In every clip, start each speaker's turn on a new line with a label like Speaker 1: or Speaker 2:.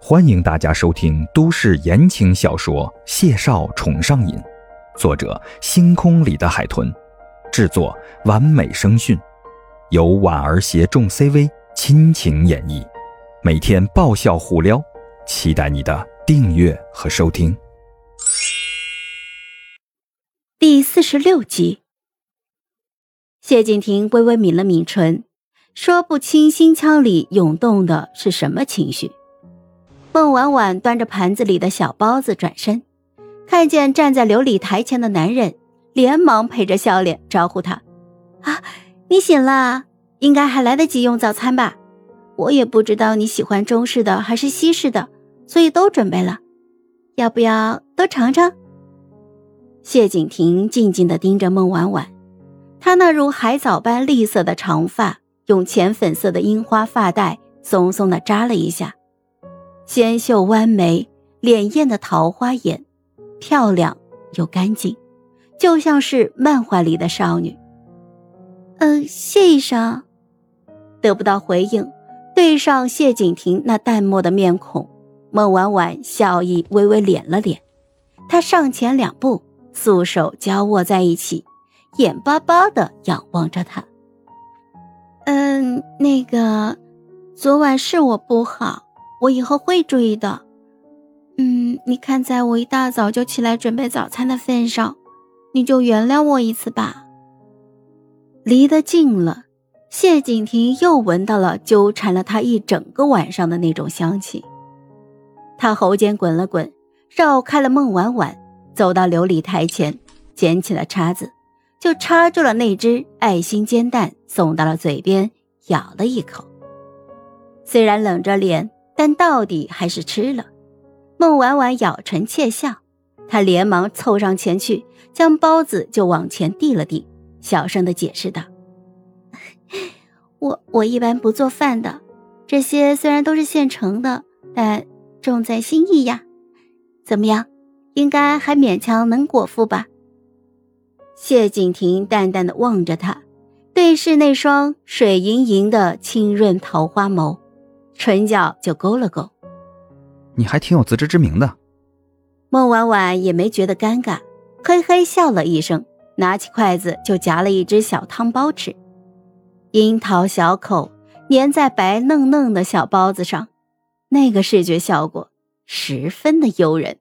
Speaker 1: 欢迎大家收听都市言情小说《谢少宠上瘾》，作者：星空里的海豚，制作：完美声讯，由婉儿携众 CV 亲情演绎，每天爆笑互撩，期待你的订阅和收听。
Speaker 2: 第四十六集，谢景亭微微抿了抿唇，说不清心腔里涌动的是什么情绪。孟婉婉端着盘子里的小包子转身，看见站在琉璃台前的男人，连忙陪着笑脸招呼他：“啊，你醒了，应该还来得及用早餐吧？我也不知道你喜欢中式的还是西式的，所以都准备了，要不要都尝尝？”谢景亭静静地盯着孟婉婉，她那如海藻般栗色的长发，用浅粉色的樱花发带松松地扎了一下。纤秀弯眉，潋滟的桃花眼，漂亮又干净，就像是漫画里的少女。嗯，谢医生。得不到回应，对上谢景亭那淡漠的面孔，孟婉婉笑意微微敛了敛。她上前两步，素手交握在一起，眼巴巴的仰望着他。嗯，那个，昨晚是我不好。我以后会注意的，嗯，你看在我一大早就起来准备早餐的份上，你就原谅我一次吧。离得近了，谢景亭又闻到了纠缠了他一整个晚上的那种香气。他喉间滚了滚，绕开了孟婉婉，走到琉璃台前，捡起了叉子，就插住了那只爱心煎蛋，送到了嘴边，咬了一口。虽然冷着脸。但到底还是吃了。孟婉婉咬唇窃笑，她连忙凑上前去，将包子就往前递了递，小声的解释道：“我我一般不做饭的，这些虽然都是现成的，但重在心意呀。怎么样，应该还勉强能果腹吧？”谢景亭淡淡的望着他，对视那双水盈盈的清润桃花眸。唇角就勾了勾，
Speaker 1: 你还挺有自知之明的。
Speaker 2: 孟婉婉也没觉得尴尬，嘿嘿笑了一声，拿起筷子就夹了一只小汤包吃。樱桃小口粘在白嫩嫩的小包子上，那个视觉效果十分的诱人。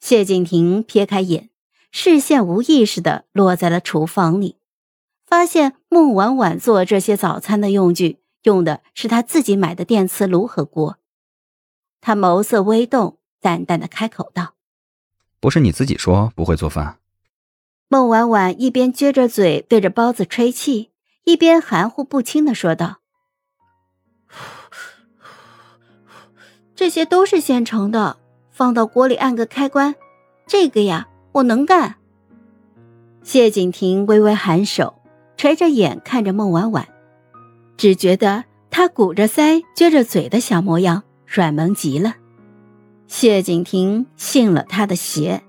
Speaker 2: 谢景亭撇开眼，视线无意识的落在了厨房里，发现孟婉婉做这些早餐的用具。用的是他自己买的电磁炉和锅，他眸色微动，淡淡的开口道：“
Speaker 1: 不是你自己说不会做饭？”
Speaker 2: 孟婉婉一边撅着嘴对着包子吹气，一边含糊不清的说道：“这些都是现成的，放到锅里按个开关，这个呀，我能干。”谢景亭微微颔首，垂着眼看着孟婉婉。只觉得他鼓着腮、撅着嘴的小模样软萌极了。谢景亭信了他的邪。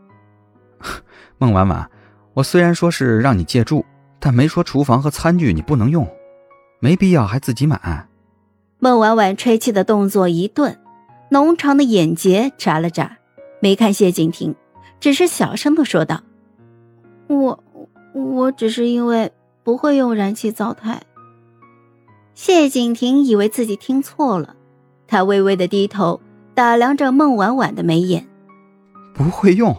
Speaker 1: 孟婉婉，我虽然说是让你借住，但没说厨房和餐具你不能用，没必要还自己买。
Speaker 2: 孟婉婉吹气的动作一顿，浓长的眼睫眨了眨，没看谢景亭，只是小声的说道：“我，我只是因为不会用燃气灶台。”谢景亭以为自己听错了，他微微的低头打量着孟婉婉的眉眼。
Speaker 1: 不会用，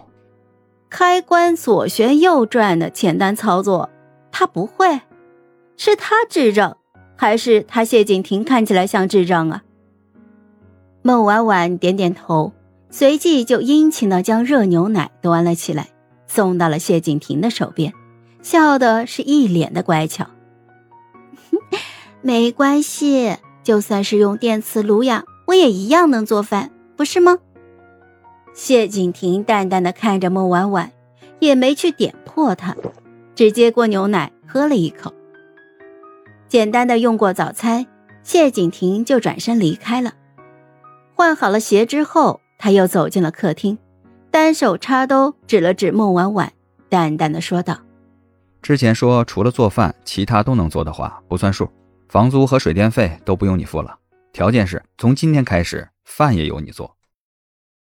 Speaker 2: 开关左旋右转的简单操作，他不会，是他智障，还是他谢景亭看起来像智障啊？孟婉婉点点头，随即就殷勤的将热牛奶端了起来，送到了谢景亭的手边，笑的是一脸的乖巧。没关系，就算是用电磁炉呀，我也一样能做饭，不是吗？谢景亭淡淡的看着孟婉婉，也没去点破她，只接过牛奶喝了一口。简单的用过早餐，谢景亭就转身离开了。换好了鞋之后，他又走进了客厅，单手插兜，指了指孟婉婉，淡淡的说道：“
Speaker 1: 之前说除了做饭，其他都能做的话，不算数。”房租和水电费都不用你付了，条件是从今天开始饭也由你做。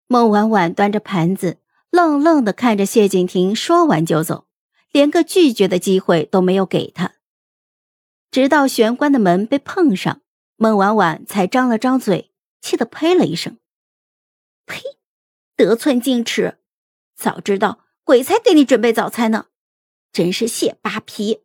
Speaker 2: 孟婉婉端着盘子，愣愣的看着谢景亭，说完就走，连个拒绝的机会都没有给他。直到玄关的门被碰上，孟婉婉才张了张嘴，气得呸了一声：“呸！得寸进尺！早知道鬼才给你准备早餐呢，真是蟹扒皮！”